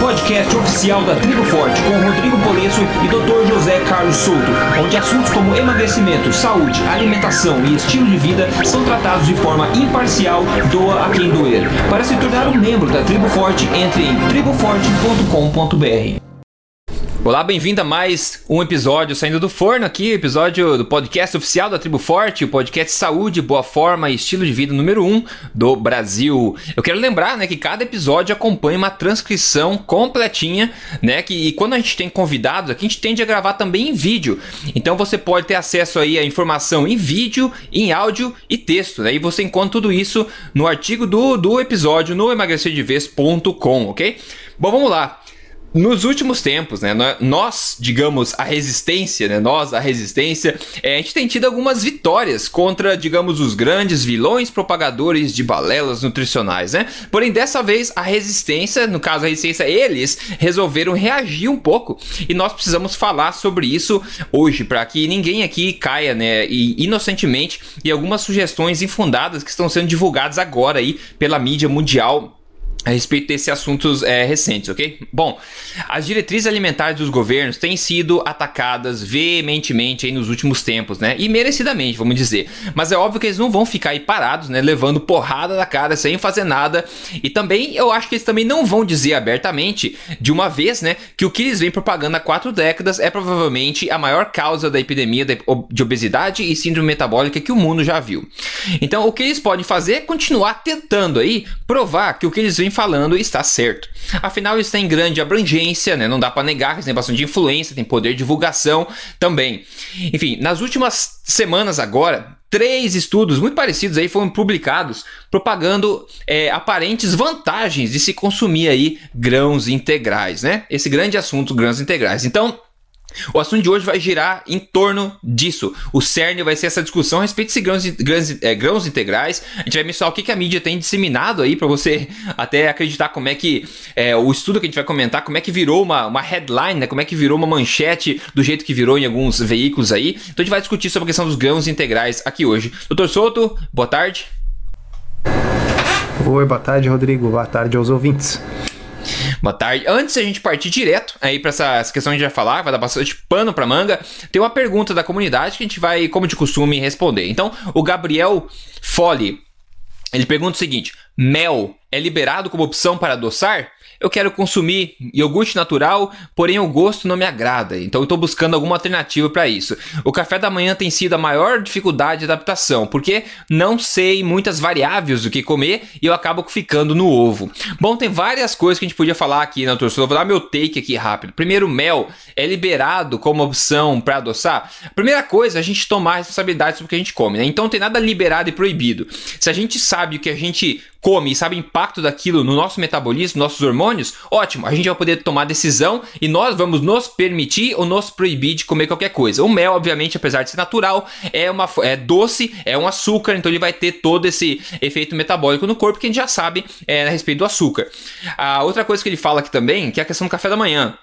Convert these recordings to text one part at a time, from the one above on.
podcast oficial da Tribo Forte com Rodrigo Polesso e Dr. José Carlos Souto, onde assuntos como emagrecimento, saúde, alimentação e estilo de vida são tratados de forma imparcial, doa a quem doer. Para se tornar um membro da Tribo Forte, entre em triboforte.com.br. Olá, bem-vindo a mais um episódio saindo do forno aqui, episódio do podcast oficial da Tribo Forte, o podcast Saúde, Boa Forma e Estilo de Vida número 1 um do Brasil. Eu quero lembrar, né, que cada episódio acompanha uma transcrição completinha, né, que e quando a gente tem convidados aqui, a gente tende a gravar também em vídeo. Então você pode ter acesso aí à informação em vídeo, em áudio e texto, né? E você encontra tudo isso no artigo do, do episódio no emagrecerdevez.com, ok? Bom, vamos lá. Nos últimos tempos, né, nós, digamos, a resistência, né, nós, a resistência, é, a gente tem tido algumas vitórias contra, digamos, os grandes vilões propagadores de balelas nutricionais, né? Porém, dessa vez, a resistência, no caso a resistência, eles resolveram reagir um pouco e nós precisamos falar sobre isso hoje, para que ninguém aqui caia, né, inocentemente em algumas sugestões infundadas que estão sendo divulgadas agora aí pela mídia mundial a respeito desses assuntos é, recentes, ok? Bom, as diretrizes alimentares dos governos têm sido atacadas veementemente nos últimos tempos, né? E merecidamente, vamos dizer. Mas é óbvio que eles não vão ficar aí parados, né? Levando porrada da cara sem fazer nada. E também, eu acho que eles também não vão dizer abertamente, de uma vez, né? Que o que eles vêm propagando há quatro décadas é provavelmente a maior causa da epidemia de obesidade e síndrome metabólica que o mundo já viu. Então, o que eles podem fazer é continuar tentando aí provar que o que eles vêm falando está certo. Afinal, isso tem grande abrangência, né? não dá para negar que tem bastante influência, tem poder de divulgação também. Enfim, nas últimas semanas agora, três estudos muito parecidos aí foram publicados propagando é, aparentes vantagens de se consumir aí grãos integrais, né? Esse grande assunto, grãos integrais. Então, o assunto de hoje vai girar em torno disso. O cerne vai ser essa discussão a respeito de grãos, grãos, é, grãos integrais. A gente vai mencionar o que, que a mídia tem disseminado aí para você até acreditar como é que é, o estudo que a gente vai comentar, como é que virou uma, uma headline, né? como é que virou uma manchete do jeito que virou em alguns veículos aí. Então a gente vai discutir sobre a questão dos grãos integrais aqui hoje. Doutor Souto, boa tarde. Oi, boa tarde, Rodrigo. Boa tarde aos ouvintes. Boa tarde. Antes a gente partir direto aí para essa, questão que a gente vai falar, vai dar bastante pano para manga, tem uma pergunta da comunidade que a gente vai, como de costume, responder. Então, o Gabriel Fole, ele pergunta o seguinte: mel é liberado como opção para adoçar? Eu quero consumir iogurte natural, porém o gosto não me agrada, então eu estou buscando alguma alternativa para isso. O café da manhã tem sido a maior dificuldade de adaptação, porque não sei muitas variáveis do que comer e eu acabo ficando no ovo. Bom, tem várias coisas que a gente podia falar aqui na torcida. Vou dar meu take aqui rápido. Primeiro, mel é liberado como opção para adoçar. Primeira coisa, a gente tomar responsabilidade sobre o que a gente come, né? Então não tem nada liberado e proibido. Se a gente sabe o que a gente come e sabe o impacto daquilo no nosso metabolismo, nossos hormônios, ótimo, a gente vai poder tomar decisão e nós vamos nos permitir ou nos proibir de comer qualquer coisa. O mel, obviamente, apesar de ser natural, é, uma, é doce, é um açúcar, então ele vai ter todo esse efeito metabólico no corpo que a gente já sabe é, a respeito do açúcar. A outra coisa que ele fala aqui também, que é a questão do café da manhã.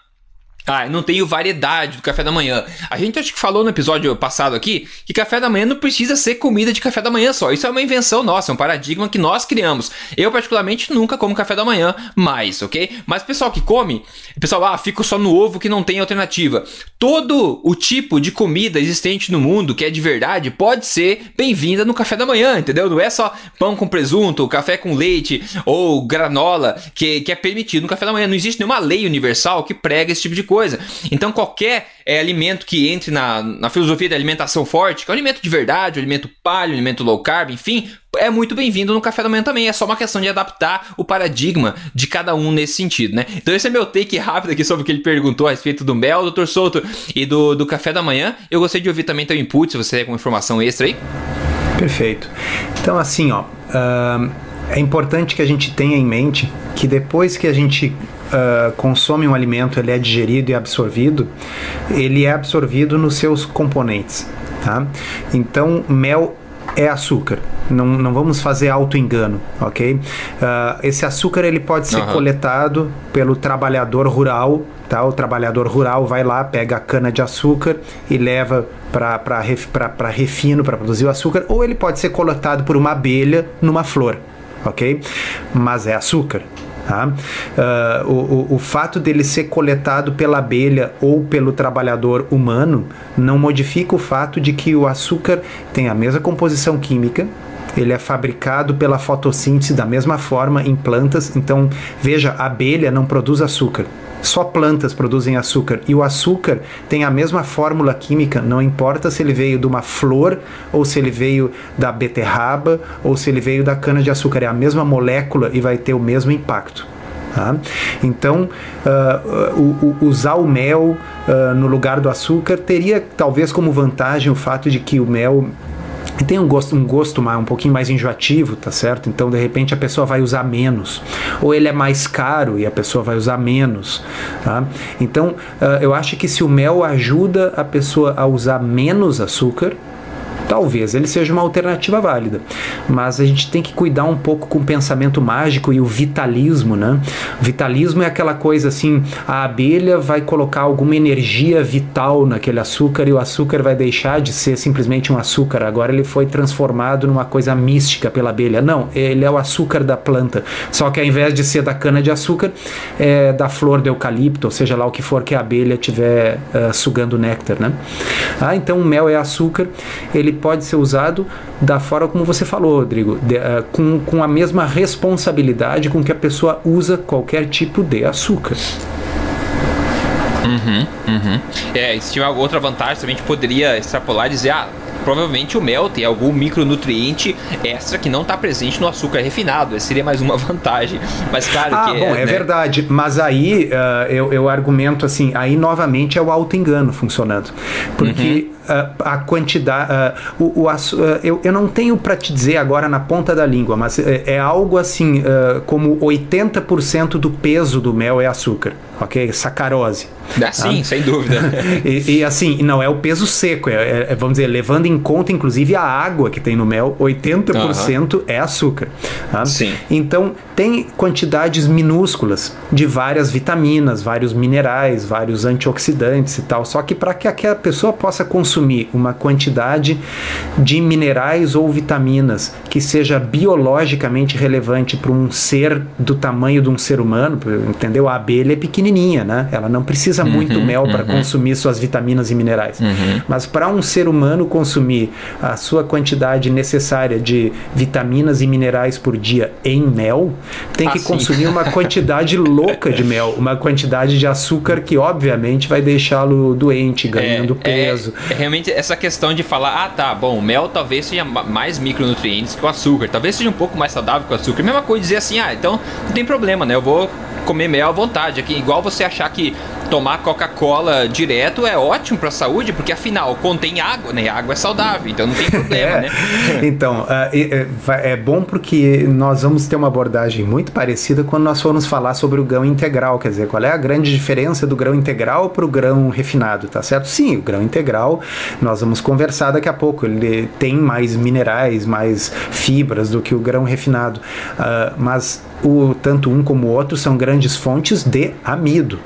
Ah, não tenho variedade do café da manhã. A gente acho que falou no episódio passado aqui que café da manhã não precisa ser comida de café da manhã só. Isso é uma invenção nossa, é um paradigma que nós criamos. Eu, particularmente, nunca como café da manhã mais, ok? Mas pessoal que come, pessoal, ah, fica só no ovo que não tem alternativa. Todo o tipo de comida existente no mundo que é de verdade pode ser bem-vinda no café da manhã, entendeu? Não é só pão com presunto, café com leite ou granola que, que é permitido no café da manhã. Não existe nenhuma lei universal que prega esse tipo de coisa coisa. Então, qualquer é, alimento que entre na, na filosofia da alimentação forte, que é um alimento de verdade, um alimento paleo, um alimento low carb, enfim, é muito bem-vindo no café da manhã também. É só uma questão de adaptar o paradigma de cada um nesse sentido, né? Então, esse é meu take rápido aqui sobre o que ele perguntou a respeito do mel, do Dr. Souto e do, do café da manhã. Eu gostaria de ouvir também teu input, se você tem alguma informação extra aí. Perfeito. Então, assim, ó. Uh, é importante que a gente tenha em mente que depois que a gente uh, consome um alimento, ele é digerido e absorvido, ele é absorvido nos seus componentes, tá? Então, mel é açúcar. Não, não vamos fazer auto-engano, ok? Uh, esse açúcar ele pode ser uhum. coletado pelo trabalhador rural, tá? O trabalhador rural vai lá, pega a cana de açúcar e leva para ref, refino, para produzir o açúcar, ou ele pode ser coletado por uma abelha numa flor, ok? Mas é açúcar, Tá? Uh, o, o fato dele ser coletado pela abelha ou pelo trabalhador humano não modifica o fato de que o açúcar tem a mesma composição química, ele é fabricado pela fotossíntese da mesma forma em plantas. Então, veja, a abelha não produz açúcar. Só plantas produzem açúcar e o açúcar tem a mesma fórmula química, não importa se ele veio de uma flor ou se ele veio da beterraba ou se ele veio da cana de açúcar, é a mesma molécula e vai ter o mesmo impacto. Tá? Então, uh, uh, usar o mel uh, no lugar do açúcar teria talvez como vantagem o fato de que o mel tem um gosto, um gosto mais, um pouquinho mais enjoativo, tá certo? Então, de repente, a pessoa vai usar menos. Ou ele é mais caro e a pessoa vai usar menos. Tá? Então, uh, eu acho que se o mel ajuda a pessoa a usar menos açúcar, talvez ele seja uma alternativa válida. Mas a gente tem que cuidar um pouco com o pensamento mágico e o vitalismo, né? Vitalismo é aquela coisa assim, a abelha vai colocar alguma energia vital naquele açúcar e o açúcar vai deixar de ser simplesmente um açúcar. Agora ele foi transformado numa coisa mística pela abelha. Não, ele é o açúcar da planta. Só que ao invés de ser da cana de açúcar, é da flor do eucalipto, ou seja lá o que for que a abelha estiver uh, sugando néctar, né? Ah, então o mel é açúcar, ele pode ser usado da forma como você falou, Rodrigo, de, uh, com, com a mesma responsabilidade com que a pessoa usa qualquer tipo de açúcar. Uhum, uhum. É, se tiver outra vantagem, também a gente poderia extrapolar e dizer, ah, provavelmente o mel tem algum micronutriente extra que não está presente no açúcar refinado. Essa seria mais uma vantagem. Mas claro ah, que. Bom, é, é né? verdade. Mas aí uh, eu, eu argumento assim, aí novamente é o auto-engano funcionando. Porque. A quantidade. O, o eu, eu não tenho para te dizer agora na ponta da língua, mas é, é algo assim como 80% do peso do mel é açúcar, ok? Sacarose. Ah, sim, sem dúvida. e, e, assim, não é o peso seco, é, é, vamos dizer, levando em conta inclusive a água que tem no mel, 80% uhum. é açúcar. Tá? Sim. Então, tem quantidades minúsculas de várias vitaminas, vários minerais, vários antioxidantes e tal. Só que para que aquela pessoa possa consumir uma quantidade de minerais ou vitaminas que seja biologicamente relevante para um ser do tamanho de um ser humano, entendeu? A abelha é pequenininha, né? Ela não precisa uhum, muito mel para uhum. consumir suas vitaminas e minerais. Uhum. Mas para um ser humano consumir a sua quantidade necessária de vitaminas e minerais por dia em mel, tem que assim. consumir uma quantidade louca de mel, uma quantidade de açúcar que obviamente vai deixá-lo doente, ganhando é, é peso. É, é, realmente essa questão de falar, ah tá, bom, o mel talvez seja mais micronutrientes que o açúcar, talvez seja um pouco mais saudável que o açúcar. Mesma coisa dizer assim, ah, então não tem problema, né? Eu vou comer mel à vontade. Aqui, igual você achar que tomar Coca-Cola direto é ótimo para a saúde, porque afinal contém água, né? A água é saudável, então não tem problema, é. né? Então, uh, é, é, bom porque nós vamos ter uma abordagem muito parecida quando nós formos falar sobre o grão integral, quer dizer, qual é a grande diferença do grão integral para o grão refinado, tá certo? Sim, o grão integral, nós vamos conversar daqui a pouco, ele tem mais minerais, mais fibras do que o grão refinado, uh, mas o, tanto um como o outro são grandes fontes de amido.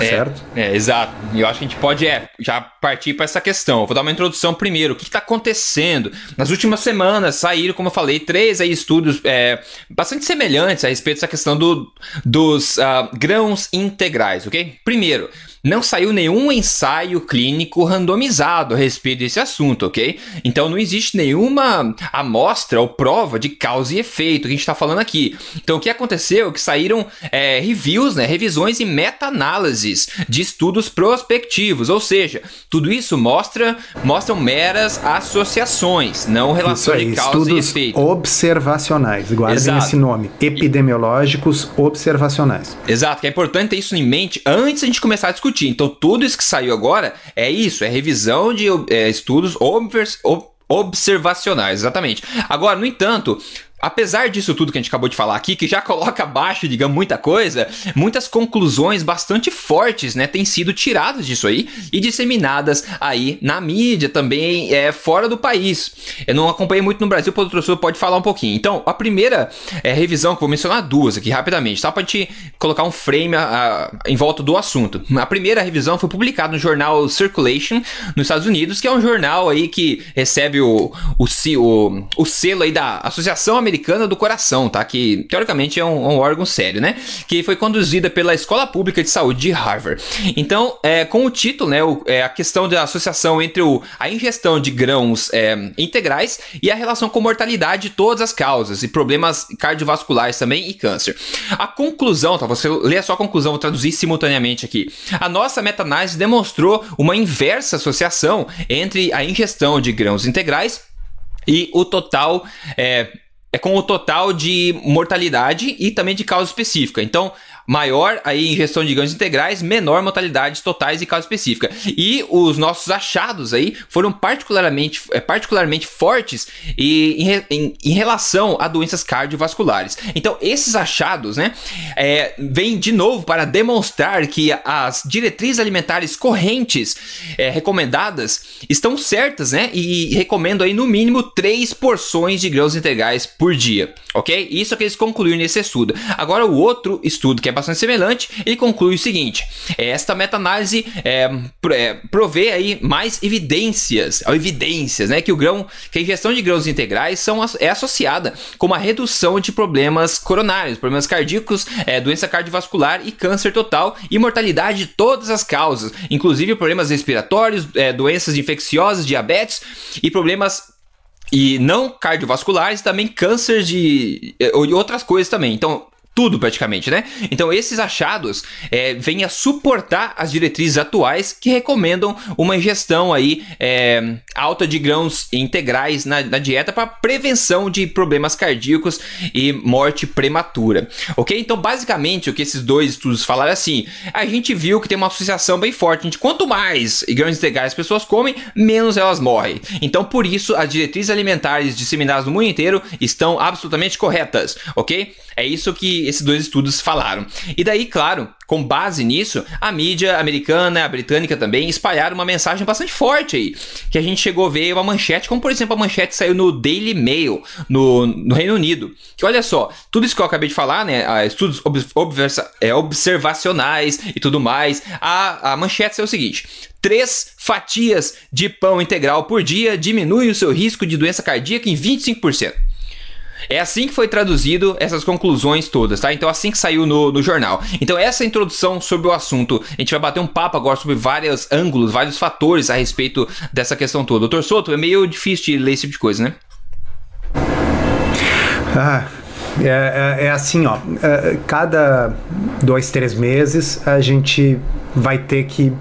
É, certo? É, exato. E eu acho que a gente pode é, já partir para essa questão. Eu vou dar uma introdução primeiro. O que está acontecendo? Nas últimas semanas saíram, como eu falei, três aí, estudos é, bastante semelhantes a respeito dessa questão do, dos uh, grãos integrais, ok? Primeiro, não saiu nenhum ensaio clínico randomizado a respeito desse assunto, ok? Então não existe nenhuma amostra ou prova de causa e efeito que a gente está falando aqui. Então o que aconteceu é que saíram é, reviews, né, revisões e meta-análises de estudos prospectivos, ou seja, tudo isso mostra mostram meras associações, não relação aí, de causa e efeito. Observacionais, guardem Exato. esse nome, epidemiológicos observacionais. Exato, que é importante ter isso em mente antes de a gente começar a discutir discutir. Então, tudo isso que saiu agora é isso, é revisão de é, estudos observacionais, exatamente. Agora, no entanto, Apesar disso tudo que a gente acabou de falar aqui, que já coloca abaixo, digamos, muita coisa, muitas conclusões bastante fortes, né, têm sido tiradas disso aí e disseminadas aí na mídia também, é, fora do país. Eu não acompanhei muito no Brasil, o professor pode falar um pouquinho. Então, a primeira é, revisão, que vou mencionar duas aqui rapidamente, só para gente colocar um frame a, a, em volta do assunto. A primeira revisão foi publicada no jornal Circulation, nos Estados Unidos, que é um jornal aí que recebe o, o, o, o selo aí da Associação Americana do Coração, tá? Que teoricamente é um, um órgão sério, né? Que foi conduzida pela Escola Pública de Saúde de Harvard. Então, é, com o título, né? O, é, a questão da associação entre o, a ingestão de grãos é, integrais e a relação com mortalidade de todas as causas e problemas cardiovasculares também e câncer. A conclusão, tá? Você lê a conclusão, vou traduzir simultaneamente aqui. A nossa meta-análise demonstrou uma inversa associação entre a ingestão de grãos integrais e o total é, é com o total de mortalidade e também de causa específica. Então, maior aí ingestão de ganhos integrais, menor mortalidades totais e causa específica. E os nossos achados aí foram particularmente, é, particularmente fortes e, em, em, em, relação a doenças cardiovasculares. Então, esses achados, né, é, vêm de novo para demonstrar que as diretrizes alimentares correntes é, recomendadas estão certas, né, e recomendo aí no mínimo três porções de grãos integrais por dia, ok? Isso é que eles concluíram nesse estudo. Agora, o outro estudo que é bastante semelhante, ele conclui o seguinte: esta meta-análise é, é, provê aí mais evidências, evidências, né, que o grão, que a ingestão de grãos integrais são, é associada com uma redução de problemas coronários, problemas cardíacos, é, doença cardiovascular e câncer total e mortalidade de todas as causas, inclusive problemas respiratórios, é, doenças infecciosas, diabetes e problemas e não cardiovasculares, também câncer de e outras coisas também. Então, tudo praticamente, né? Então esses achados é, vêm a suportar as diretrizes atuais que recomendam uma ingestão aí é, alta de grãos integrais na, na dieta para prevenção de problemas cardíacos e morte prematura, ok? Então basicamente o que esses dois estudos falaram é assim, a gente viu que tem uma associação bem forte, gente, quanto mais grãos integrais as pessoas comem, menos elas morrem. Então por isso as diretrizes alimentares disseminadas no mundo inteiro estão absolutamente corretas, ok? É isso que esses dois estudos falaram. E daí, claro, com base nisso, a mídia americana, a britânica também, espalharam uma mensagem bastante forte aí. Que a gente chegou a ver uma manchete, como por exemplo a manchete saiu no Daily Mail, no, no Reino Unido. Que olha só, tudo isso que eu acabei de falar, né? Estudos ob é, observacionais e tudo mais. A, a manchete saiu o seguinte: três fatias de pão integral por dia diminui o seu risco de doença cardíaca em 25%. É assim que foi traduzido essas conclusões todas, tá? Então, assim que saiu no, no jornal. Então, essa introdução sobre o assunto, a gente vai bater um papo agora sobre vários ângulos, vários fatores a respeito dessa questão toda. Doutor Soto, é meio difícil de ler esse tipo de coisa, né? Ah, é, é, é assim, ó. É, cada dois, três meses a gente vai ter que.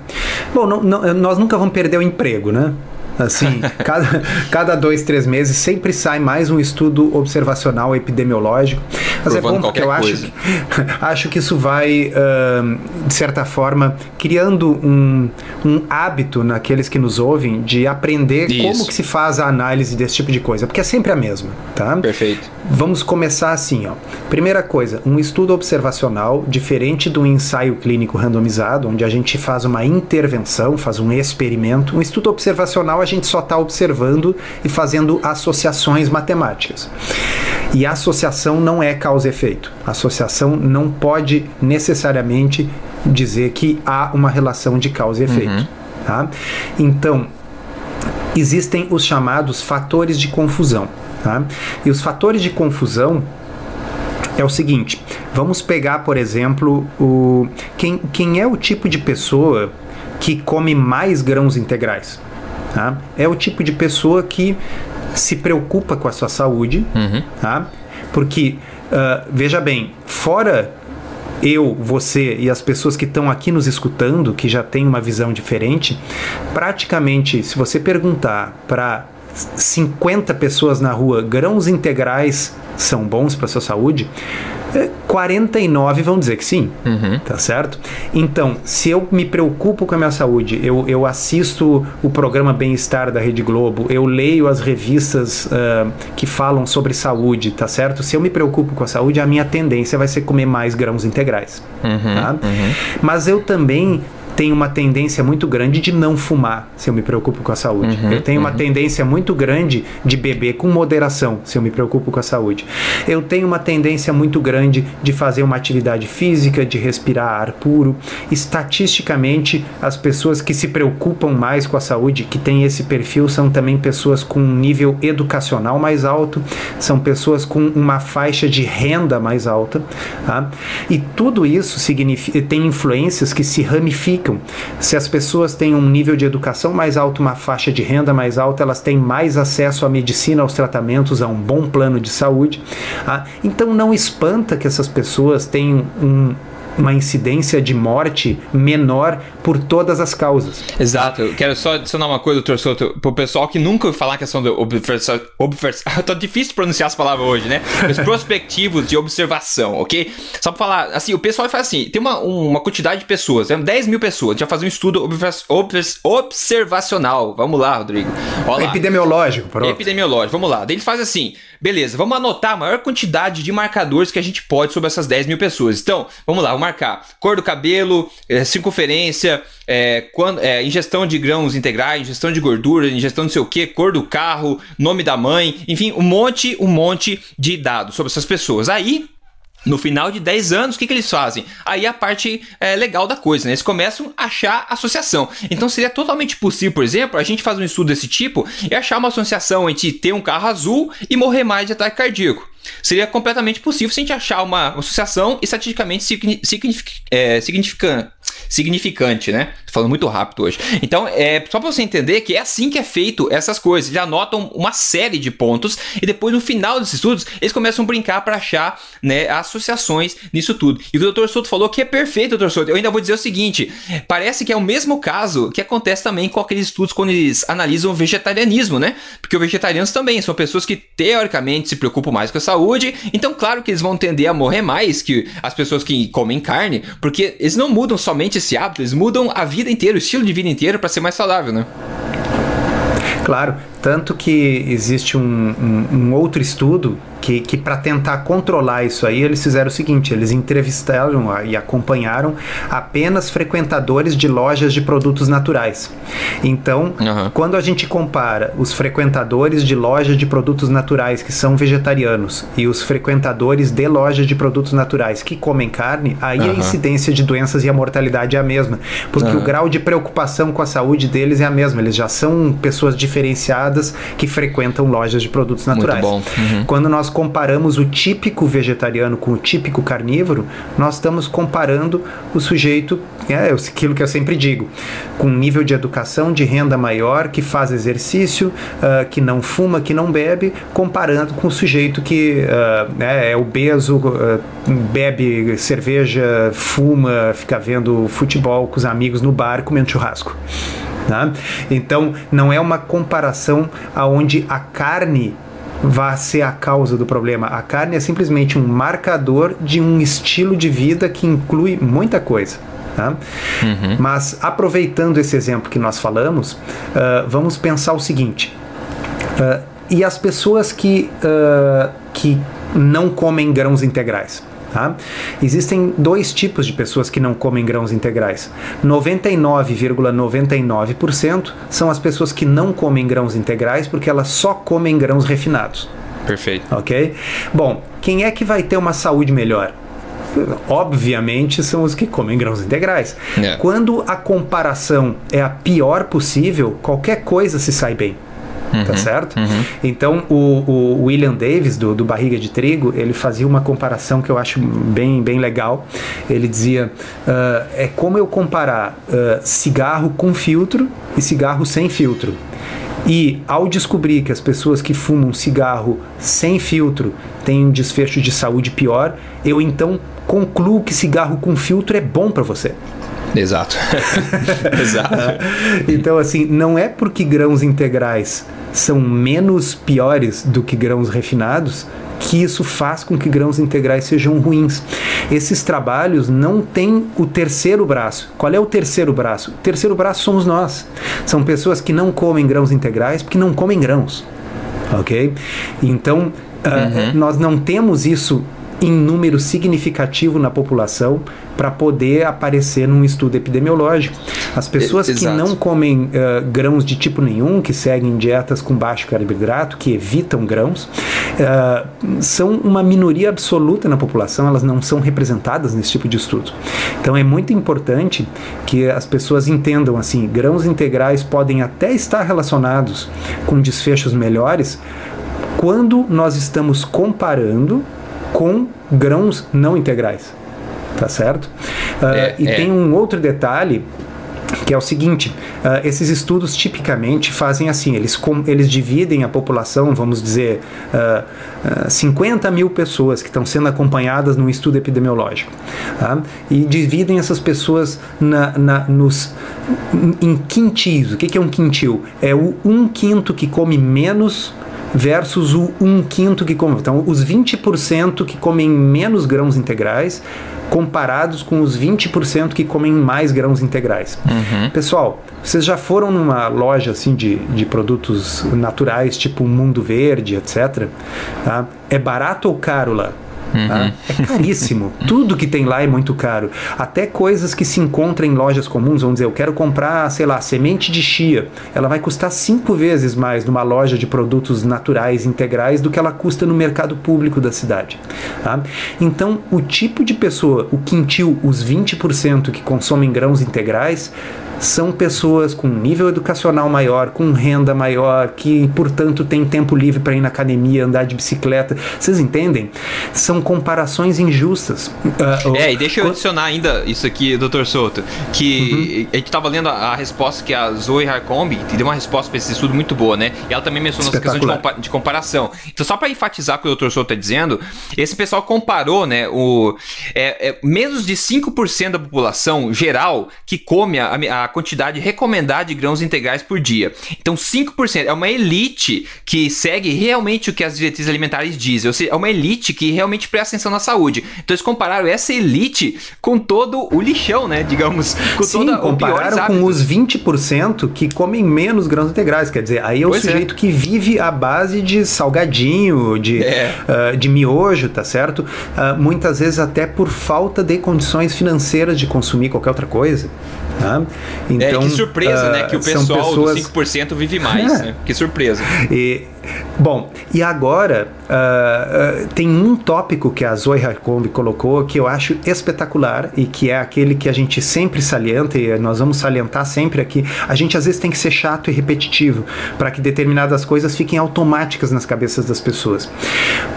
Bom, não, não, nós nunca vamos perder o emprego, né? Assim, cada, cada dois, três meses sempre sai mais um estudo observacional epidemiológico. Mas é Provando é bom porque eu acho que, acho que isso vai, uh, de certa forma, criando um, um hábito naqueles que nos ouvem de aprender isso. como que se faz a análise desse tipo de coisa, porque é sempre a mesma, tá? Perfeito. Vamos começar assim, ó. Primeira coisa, um estudo observacional diferente do ensaio clínico randomizado, onde a gente faz uma intervenção, faz um experimento. Um estudo observacional a gente só está observando e fazendo associações matemáticas. E a associação não é causa e efeito. A associação não pode necessariamente dizer que há uma relação de causa e efeito. Uhum. Tá? Então, existem os chamados fatores de confusão. Tá? E os fatores de confusão é o seguinte: vamos pegar, por exemplo, o quem, quem é o tipo de pessoa que come mais grãos integrais? Tá? É o tipo de pessoa que se preocupa com a sua saúde, uhum. tá? Porque, uh, veja bem, fora eu, você e as pessoas que estão aqui nos escutando, que já têm uma visão diferente, praticamente, se você perguntar para 50 pessoas na rua, grãos integrais são bons para sua saúde? 49 vão dizer que sim, uhum. tá certo? Então, se eu me preocupo com a minha saúde, eu, eu assisto o programa Bem-Estar da Rede Globo, eu leio as revistas uh, que falam sobre saúde, tá certo? Se eu me preocupo com a saúde, a minha tendência vai ser comer mais grãos integrais. Uhum, tá? uhum. Mas eu também tenho uma tendência muito grande de não fumar se eu me preocupo com a saúde. Uhum, eu tenho uhum. uma tendência muito grande de beber com moderação se eu me preocupo com a saúde. Eu tenho uma tendência muito grande de fazer uma atividade física, de respirar ar puro. Estatisticamente, as pessoas que se preocupam mais com a saúde, que têm esse perfil, são também pessoas com um nível educacional mais alto, são pessoas com uma faixa de renda mais alta. Tá? E tudo isso tem influências que se ramificam. Se as pessoas têm um nível de educação mais alto, uma faixa de renda mais alta, elas têm mais acesso à medicina, aos tratamentos, a um bom plano de saúde. Tá? Então não espanta que essas pessoas tenham um uma incidência de morte menor por todas as causas. Exato. Eu quero só adicionar uma coisa, doutor Souto, pro pessoal que nunca ouviu falar a questão do observação. tá difícil pronunciar essa palavra hoje, né? Os prospectivos de observação, ok? Só pra falar, assim, o pessoal faz assim: tem uma, uma quantidade de pessoas, 10 mil pessoas, vai fazer um estudo observacional. Vamos lá, Rodrigo. Olá. Epidemiológico, pronto. Epidemiológico, vamos lá. Daí ele faz assim: beleza, vamos anotar a maior quantidade de marcadores que a gente pode sobre essas 10 mil pessoas. Então, vamos lá, marcar cor do cabelo, é, circunferência, é, quando, é, ingestão de grãos integrais, ingestão de gordura, ingestão não sei o que, cor do carro, nome da mãe, enfim, um monte, um monte de dados sobre essas pessoas. Aí no final de 10 anos, o que, que eles fazem? Aí a parte é, legal da coisa, né? Eles começam a achar associação. Então seria totalmente possível, por exemplo, a gente fazer um estudo desse tipo e achar uma associação entre ter um carro azul e morrer mais de ataque cardíaco. Seria completamente possível se a gente achar uma associação estatisticamente signific, é, significante, significante, né? Tô falando muito rápido hoje. Então, é só para você entender que é assim que é feito essas coisas. Eles anotam uma série de pontos e depois no final desses estudos eles começam a brincar para achar né, associações nisso tudo. E o Dr. Souto falou que é perfeito, Dr. Souto. Eu ainda vou dizer o seguinte: parece que é o mesmo caso que acontece também com aqueles estudos quando eles analisam o vegetarianismo, né? Porque os vegetarianos também são pessoas que teoricamente se preocupam mais com a saúde. Então, claro que eles vão tender a morrer mais que as pessoas que comem carne, porque eles não mudam somente esse hábito, eles mudam a vida inteira, o estilo de vida inteiro para ser mais saudável, né? Claro, tanto que existe um, um, um outro estudo que, que para tentar controlar isso aí, eles fizeram o seguinte: eles entrevistaram e acompanharam apenas frequentadores de lojas de produtos naturais. Então, uhum. quando a gente compara os frequentadores de lojas de produtos naturais que são vegetarianos e os frequentadores de lojas de produtos naturais que comem carne, aí uhum. a incidência de doenças e a mortalidade é a mesma, porque uhum. o grau de preocupação com a saúde deles é a mesma. Eles já são pessoas diferenciadas que frequentam lojas de produtos naturais. Uhum. Quando nós comparamos o típico vegetariano com o típico carnívoro, nós estamos comparando o sujeito, é aquilo que eu sempre digo, com nível de educação, de renda maior, que faz exercício, uh, que não fuma, que não bebe, comparando com o sujeito que uh, é, é obeso, uh, bebe cerveja, fuma, fica vendo futebol com os amigos no bar, comendo churrasco. Tá? Então, não é uma comparação aonde a carne vá ser a causa do problema. A carne é simplesmente um marcador de um estilo de vida que inclui muita coisa. Tá? Uhum. Mas aproveitando esse exemplo que nós falamos, uh, vamos pensar o seguinte: uh, e as pessoas que, uh, que não comem grãos integrais? Tá? Existem dois tipos de pessoas que não comem grãos integrais. 99,99% ,99 são as pessoas que não comem grãos integrais porque elas só comem grãos refinados. Perfeito. Ok? Bom, quem é que vai ter uma saúde melhor? obviamente são os que comem grãos integrais. É. Quando a comparação é a pior possível, qualquer coisa se sai bem. Tá uhum, tá certo? Uhum. Então, o, o, William Davis, do, do Barriga de Trigo, ele fazia uma comparação que eu acho bem, bem legal. Ele dizia: uh, é como eu comparar uh, cigarro com filtro e cigarro sem filtro. E ao descobrir que as pessoas que fumam cigarro sem filtro têm um desfecho de saúde pior, eu então concluo que cigarro com filtro é bom para você. Exato. Exato. então, assim, não é porque grãos integrais são menos piores do que grãos refinados que isso faz com que grãos integrais sejam ruins. Esses trabalhos não têm o terceiro braço. Qual é o terceiro braço? O terceiro braço somos nós. São pessoas que não comem grãos integrais porque não comem grãos. Ok? Então, uh, nós não temos isso em número significativo na população para poder aparecer num estudo epidemiológico. As pessoas que não comem uh, grãos de tipo nenhum, que seguem dietas com baixo carboidrato, que evitam grãos, uh, são uma minoria absoluta na população, elas não são representadas nesse tipo de estudo. Então é muito importante que as pessoas entendam assim, grãos integrais podem até estar relacionados com desfechos melhores quando nós estamos comparando com grãos não integrais tá certo? Uh, é, e é. tem um outro detalhe que é o seguinte: uh, esses estudos tipicamente fazem assim, eles, com, eles dividem a população, vamos dizer, uh, uh, 50 mil pessoas que estão sendo acompanhadas num estudo epidemiológico, tá? e dividem essas pessoas na, na, nos, em quintis. O que, que é um quintil? É o um quinto que come menos versus o um quinto que come. Então, os 20% que comem menos grãos integrais comparados com os 20% que comem mais grãos integrais. Uhum. Pessoal, vocês já foram numa loja assim de, de produtos naturais, tipo Mundo Verde, etc. Tá? É barato ou caro lá? Uhum. Tá? É caríssimo. Tudo que tem lá é muito caro. Até coisas que se encontram em lojas comuns, vamos dizer, eu quero comprar, sei lá, semente de chia. Ela vai custar cinco vezes mais numa loja de produtos naturais integrais do que ela custa no mercado público da cidade. Tá? Então, o tipo de pessoa, o quintil, os 20% que consomem grãos integrais, são pessoas com nível educacional maior, com renda maior, que, portanto, têm tempo livre para ir na academia, andar de bicicleta. Vocês entendem? São comparações injustas. Uh, é, e deixa eu adicionar ainda isso aqui, doutor Souto, que uhum. a gente estava lendo a, a, resposta que a Zoe Harcombe deu uma resposta para esse estudo muito boa, né? E ela também mencionou essa questão de, compa de, comparação. Então, só para enfatizar o que o doutor Souto está dizendo, esse pessoal comparou, né, o, é, é, menos de 5% da população geral que come a, a a quantidade recomendada de grãos integrais por dia. Então, 5% é uma elite que segue realmente o que as diretrizes alimentares dizem, ou seja, é uma elite que realmente presta atenção na saúde. Então, eles compararam essa elite com todo o lixão, né? Digamos, com Sim, toda compararam com os 20% que comem menos grãos integrais. Quer dizer, aí é o pois é. sujeito é. que vive à base de salgadinho, de, é. uh, de miojo, tá certo? Uh, muitas vezes até por falta de condições financeiras de consumir qualquer outra coisa. Tá? Então, é, que surpresa, uh, né? Que o pessoal pessoas... dos 5% vive mais, é. né? Que surpresa. E, bom, e agora uh, uh, tem um tópico que a Zoe Harcombe colocou que eu acho espetacular e que é aquele que a gente sempre salienta e nós vamos salientar sempre aqui. A gente às vezes tem que ser chato e repetitivo para que determinadas coisas fiquem automáticas nas cabeças das pessoas.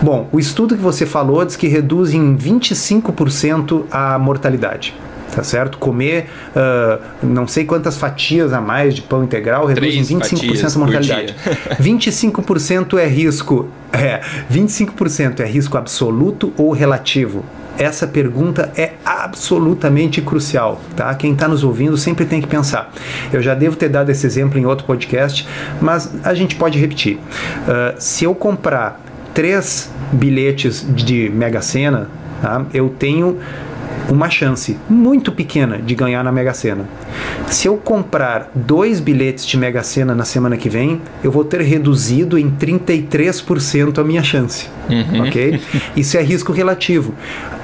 Bom, o estudo que você falou diz que reduz em 25% a mortalidade tá certo? Comer uh, não sei quantas fatias a mais de pão integral reduz em 25% a mortalidade. 25% é risco, é, 25% é risco absoluto ou relativo? Essa pergunta é absolutamente crucial, tá? Quem está nos ouvindo sempre tem que pensar. Eu já devo ter dado esse exemplo em outro podcast, mas a gente pode repetir. Uh, se eu comprar três bilhetes de Mega Sena, tá? eu tenho uma chance muito pequena de ganhar na Mega Sena. Se eu comprar dois bilhetes de Mega Sena na semana que vem, eu vou ter reduzido em 33% a minha chance. Uhum. Ok? Isso é risco relativo.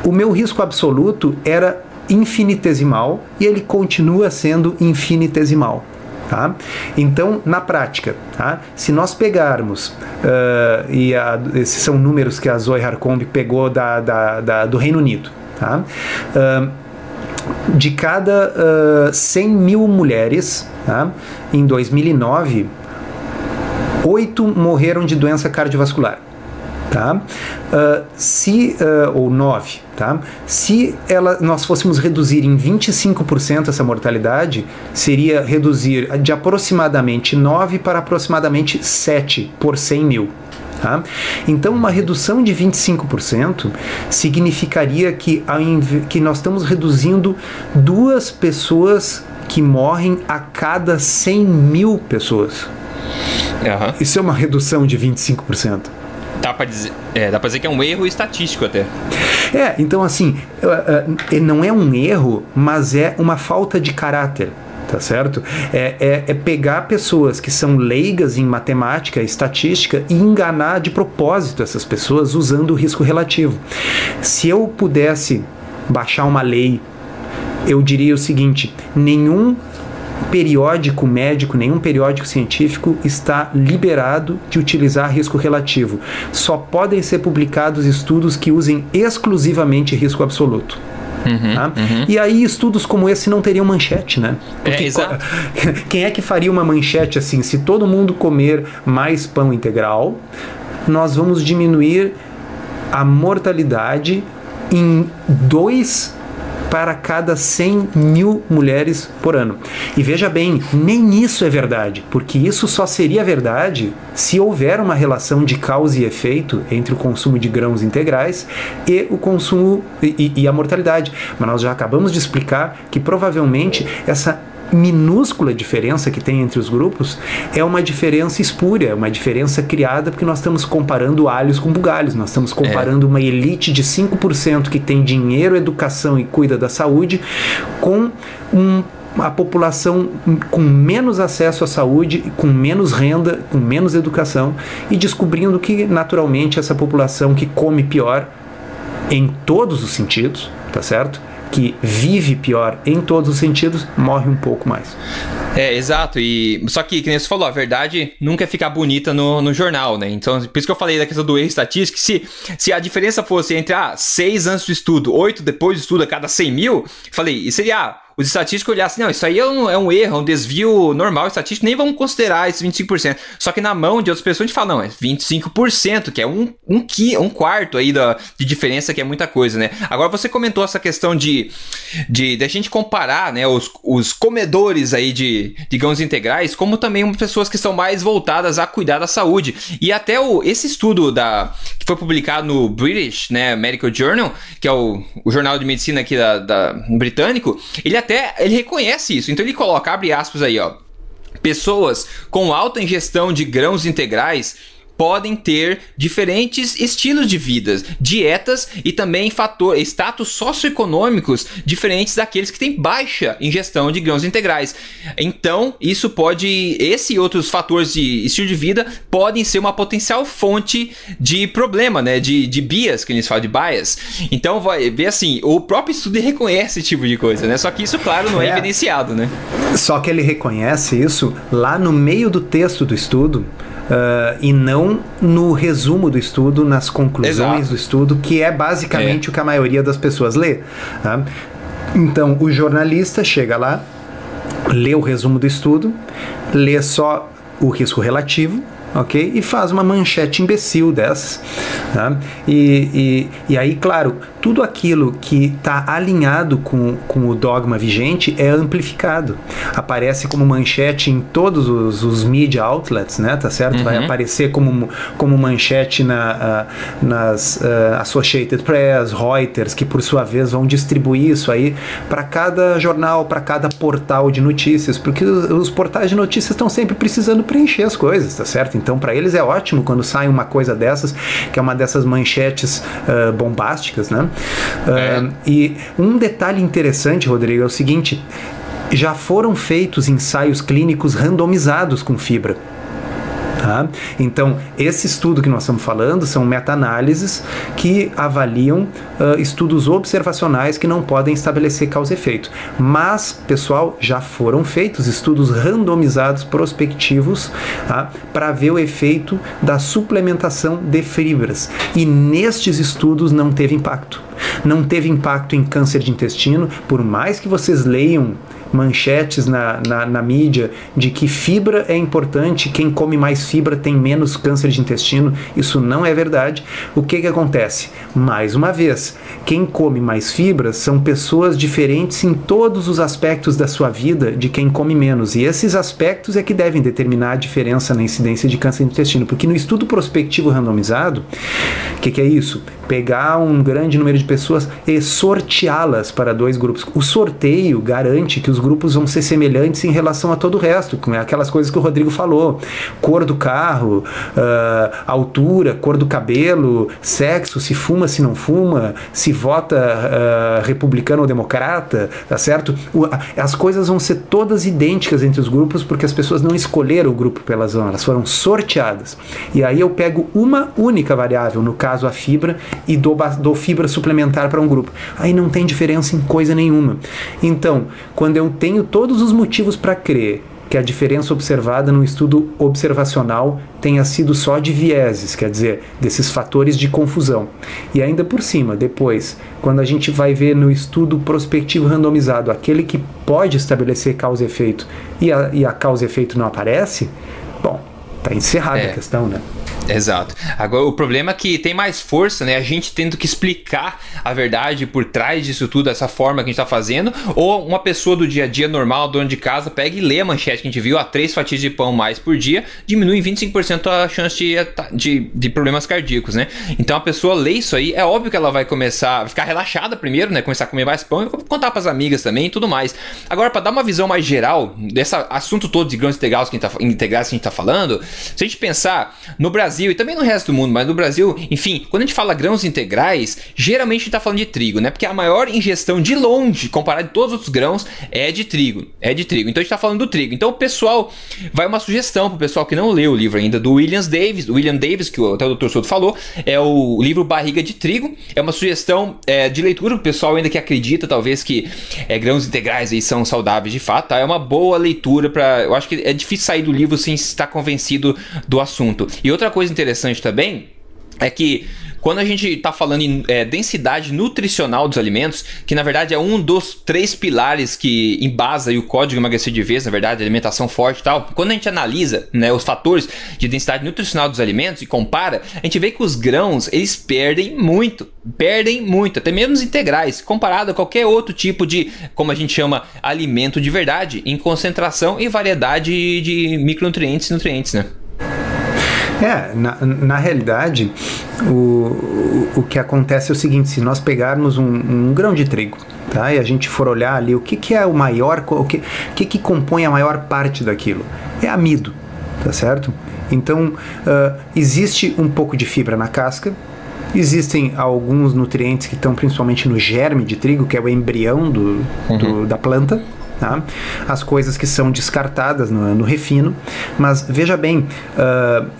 O meu risco absoluto era infinitesimal e ele continua sendo infinitesimal. Tá? Então, na prática, tá? se nós pegarmos, uh, e a, esses são números que a Zoe Harcombe pegou da, da, da, do Reino Unido, Tá? Uh, de cada uh, 100 mil mulheres, tá? em 2009, oito morreram de doença cardiovascular. Tá? Uh, se, uh, ou 9, tá? se ela, nós fôssemos reduzir em 25% essa mortalidade, seria reduzir de aproximadamente 9 para aproximadamente 7 por 100 mil. Tá? Então, uma redução de 25% significaria que, que nós estamos reduzindo duas pessoas que morrem a cada 100 mil pessoas. Uhum. Isso é uma redução de 25%. Dá para dizer, é, dá dizer que é um erro estatístico até. É, então assim, não é um erro, mas é uma falta de caráter tá certo? É, é, é, pegar pessoas que são leigas em matemática, estatística e enganar de propósito essas pessoas usando o risco relativo. Se eu pudesse baixar uma lei, eu diria o seguinte: nenhum periódico médico, nenhum periódico científico está liberado de utilizar risco relativo. Só podem ser publicados estudos que usem exclusivamente risco absoluto. Uhum, tá? uhum. E aí estudos como esse não teriam manchete, né? Porque é, quem é que faria uma manchete assim? Se todo mundo comer mais pão integral, nós vamos diminuir a mortalidade em dois para cada 100 mil mulheres por ano. E veja bem, nem isso é verdade, porque isso só seria verdade se houver uma relação de causa e efeito entre o consumo de grãos integrais e o consumo e, e a mortalidade. Mas nós já acabamos de explicar que provavelmente essa minúscula diferença que tem entre os grupos é uma diferença espúria, uma diferença criada porque nós estamos comparando alhos com bugalhos, nós estamos comparando é. uma elite de 5% que tem dinheiro, educação e cuida da saúde com um a população com menos acesso à saúde, com menos renda, com menos educação e descobrindo que naturalmente essa população que come pior em todos os sentidos, tá certo? Que vive pior em todos os sentidos, morre um pouco mais. É, exato. E só que, como você falou, a verdade nunca fica bonita no, no jornal, né? Então, por isso que eu falei da questão do erro estatístico. Se, se a diferença fosse entre ah, 6 antes do estudo, 8 depois do estudo a cada 100 mil, falei, e seria ah, os estatísticos olhassem, não, isso aí é um, é um erro, é um desvio normal estatístico, nem vão considerar esses 25%. Só que na mão de outras pessoas a gente fala, não, é 25%, que é um, um, qui, um quarto aí da, de diferença, que é muita coisa, né? Agora você comentou essa questão de, de, de a gente comparar, né, os, os comedores aí de, de grãos integrais, como também pessoas que são mais voltadas a cuidar da saúde. E até o, esse estudo da, que foi publicado no British, né, Medical Journal, que é o, o jornal de medicina aqui da, da britânico, ele até ele reconhece isso. Então ele coloca, abre aspas aí, ó. Pessoas com alta ingestão de grãos integrais podem ter diferentes estilos de vida, dietas e também fator, status socioeconômicos diferentes daqueles que têm baixa ingestão de grãos integrais. Então, isso pode, esse e outros fatores de estilo de vida podem ser uma potencial fonte de problema, né? De, de bias, que eles falam de bias. Então, vai ver assim, o próprio estudo reconhece esse tipo de coisa, né? Só que isso, claro, não é, é evidenciado, né? Só que ele reconhece isso lá no meio do texto do estudo Uh, e não no resumo do estudo, nas conclusões Exato. do estudo, que é basicamente é. o que a maioria das pessoas lê. Tá? Então, o jornalista chega lá, lê o resumo do estudo, lê só o risco relativo, ok? E faz uma manchete imbecil dessas. Tá? E, e, e aí, claro, tudo aquilo que está alinhado com, com o dogma vigente é amplificado. Aparece como manchete em todos os, os media outlets, né? Tá certo? Uhum. Vai aparecer como, como manchete na, uh, nas uh, Associated Press, Reuters, que por sua vez vão distribuir isso aí para cada jornal, para cada portal de notícias, porque os, os portais de notícias estão sempre precisando preencher as coisas, tá certo? Então, para eles é ótimo quando sai uma coisa dessas, que é uma dessas manchetes uh, bombásticas, né? É. E um detalhe interessante, Rodrigo, é o seguinte: já foram feitos ensaios clínicos randomizados com fibra. Tá? Então, esse estudo que nós estamos falando são meta-análises que avaliam uh, estudos observacionais que não podem estabelecer causa e efeito. Mas, pessoal, já foram feitos estudos randomizados prospectivos tá? para ver o efeito da suplementação de fibras. E nestes estudos não teve impacto. Não teve impacto em câncer de intestino, por mais que vocês leiam manchetes na, na, na, mídia de que fibra é importante, quem come mais fibra tem menos câncer de intestino. Isso não é verdade. O que, que acontece? Mais uma vez, quem come mais fibras são pessoas diferentes em todos os aspectos da sua vida de quem come menos. E esses aspectos é que devem determinar a diferença na incidência de câncer de intestino. Porque no estudo prospectivo randomizado, o que, que é isso? Pegar um grande número de pessoas e sorteá-las para dois grupos. O sorteio garante que os grupos vão ser semelhantes em relação a todo o resto, é aquelas coisas que o Rodrigo falou: cor do carro, uh, altura, cor do cabelo, sexo, se fuma, se não fuma, se vota uh, republicano ou democrata, tá certo? O, as coisas vão ser todas idênticas entre os grupos porque as pessoas não escolheram o grupo pelas mãos, elas foram sorteadas. E aí eu pego uma única variável, no caso a fibra, e dou, dou fibra suplementar para um grupo. Aí não tem diferença em coisa nenhuma. Então, quando eu tenho todos os motivos para crer que a diferença observada no estudo observacional tenha sido só de vieses, quer dizer, desses fatores de confusão. E ainda por cima, depois, quando a gente vai ver no estudo prospectivo randomizado aquele que pode estabelecer causa e efeito e a, e a causa e efeito não aparece, bom, tá encerrada é. a questão, né? Exato. Agora, o problema é que tem mais força, né? A gente tendo que explicar a verdade por trás disso tudo, dessa forma que a gente tá fazendo, ou uma pessoa do dia a dia normal, dono de casa, pega e lê a manchete que a gente viu, a três fatias de pão mais por dia, diminui em 25% a chance de, de, de, problemas cardíacos, né? Então a pessoa lê isso aí, é óbvio que ela vai começar a ficar relaxada primeiro, né? Começar a comer mais pão e contar para as amigas também e tudo mais. Agora, para dar uma visão mais geral desse assunto todo de grãos integrais que a gente tá, integrais que a gente tá falando, se a gente pensar no Brasil, Brasil e também no resto do mundo, mas no Brasil, enfim, quando a gente fala grãos integrais, geralmente a gente está falando de trigo, né? Porque a maior ingestão de longe, comparado a todos os outros grãos, é de trigo. É de trigo. Então a gente está falando do trigo. Então o pessoal, vai uma sugestão para o pessoal que não leu o livro ainda, do Williams Davis, William Davis, que até o Dr. Souto falou, é o livro Barriga de Trigo. É uma sugestão é, de leitura para o pessoal ainda que acredita, talvez, que é, grãos integrais aí são saudáveis de fato. Tá? É uma boa leitura para. Eu acho que é difícil sair do livro sem estar convencido do assunto. E outra coisa interessante também é que quando a gente está falando em é, densidade nutricional dos alimentos, que na verdade é um dos três pilares que embasa o código emagrecer de vez, na verdade, alimentação forte e tal, quando a gente analisa né, os fatores de densidade nutricional dos alimentos e compara, a gente vê que os grãos eles perdem muito, perdem muito, até mesmo os integrais, comparado a qualquer outro tipo de, como a gente chama, alimento de verdade, em concentração e variedade de micronutrientes e nutrientes, né? É, na, na realidade, o, o que acontece é o seguinte: se nós pegarmos um, um grão de trigo, tá? E a gente for olhar ali o que, que é o maior, o que, o que, que compõe a maior parte daquilo? É amido, tá certo? Então, uh, existe um pouco de fibra na casca, existem alguns nutrientes que estão principalmente no germe de trigo, que é o embrião do, uhum. do da planta, Tá? As coisas que são descartadas no, no refino. Mas veja bem, uh,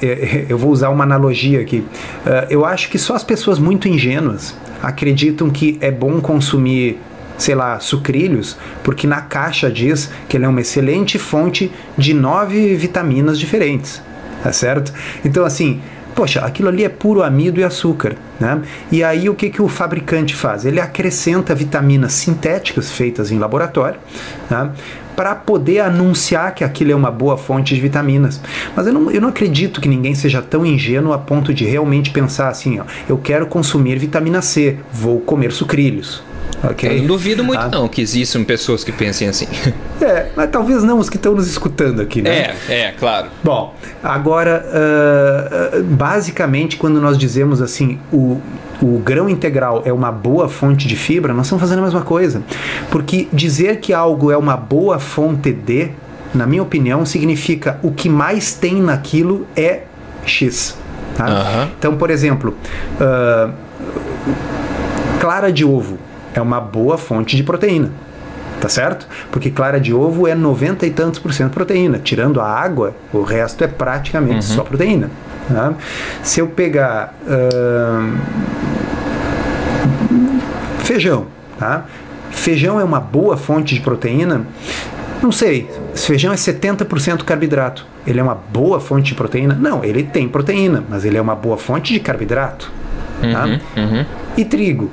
eu vou usar uma analogia aqui. Uh, eu acho que só as pessoas muito ingênuas acreditam que é bom consumir sei lá, sucrilhos, porque na caixa diz que ele é uma excelente fonte de nove vitaminas diferentes, tá certo? Então, assim, poxa, aquilo ali é puro amido e açúcar. Né? E aí o que, que o fabricante faz? Ele acrescenta vitaminas sintéticas feitas em laboratório né? para poder anunciar que aquilo é uma boa fonte de vitaminas. Mas eu não, eu não acredito que ninguém seja tão ingênuo a ponto de realmente pensar assim: ó, eu quero consumir vitamina C, vou comer sucrilhos. Okay? Eu não duvido muito, ah. não, que existam pessoas que pensem assim. É, mas talvez não os que estão nos escutando aqui, né? É, é, claro. Bom, agora, uh, basicamente, quando nós dizemos assim, o, o grão integral é uma boa fonte de fibra, nós estamos fazendo a mesma coisa. Porque dizer que algo é uma boa fonte de, na minha opinião, significa o que mais tem naquilo é X. Tá? Uhum. Então, por exemplo, uh, clara de ovo é uma boa fonte de proteína. Tá certo? Porque clara de ovo é 90 e tantos por cento proteína. Tirando a água, o resto é praticamente uhum. só proteína. Tá? Se eu pegar uh, feijão, tá? Feijão é uma boa fonte de proteína. Não sei, se feijão é 70% carboidrato, ele é uma boa fonte de proteína? Não, ele tem proteína, mas ele é uma boa fonte de carboidrato. Tá? Uhum, uhum. E trigo?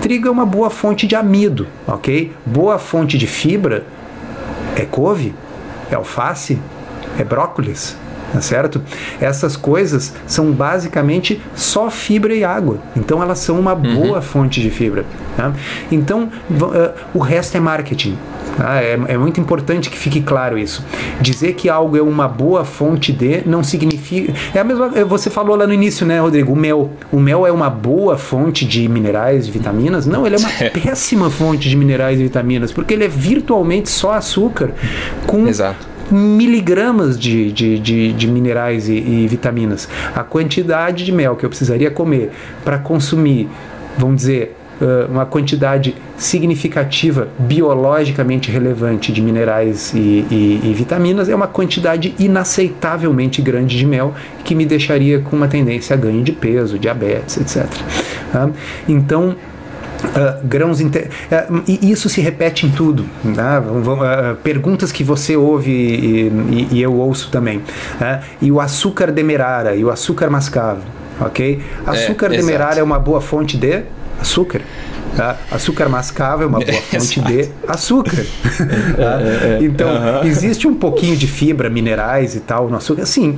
Trigo é uma boa fonte de amido, ok? Boa fonte de fibra é couve, é alface, é brócolis, tá certo? Essas coisas são basicamente só fibra e água, então elas são uma uhum. boa fonte de fibra. Tá? Então uh, o resto é marketing. Tá? É, é, muito importante que fique claro isso. Dizer que algo é uma boa fonte de não significa. É a mesma. É, você falou lá no início, né, Rodrigo? O mel. O mel é uma boa fonte de minerais e vitaminas? Não, ele é uma péssima fonte de minerais e vitaminas, porque ele é virtualmente só açúcar com Exato miligramas de, de, de, de minerais e, e, vitaminas. A quantidade de mel que eu precisaria comer para consumir, vamos dizer, uma quantidade significativa, biologicamente relevante de minerais e, e, e, vitaminas é uma quantidade inaceitavelmente grande de mel que me deixaria com uma tendência a ganho de peso, diabetes, etc. Então, Uh, grãos inter... uh, e isso se repete em tudo tá? uh, perguntas que você ouve e, e eu ouço também e o açúcar demerara e o açúcar mascavo ok é, açúcar é, demerara é uma boa fonte de açúcar. Tá? Açúcar mascavo é uma boa fonte de açúcar. tá? É, é, é. então, uhum. existe um pouquinho de fibra, minerais e tal no açúcar. Sim,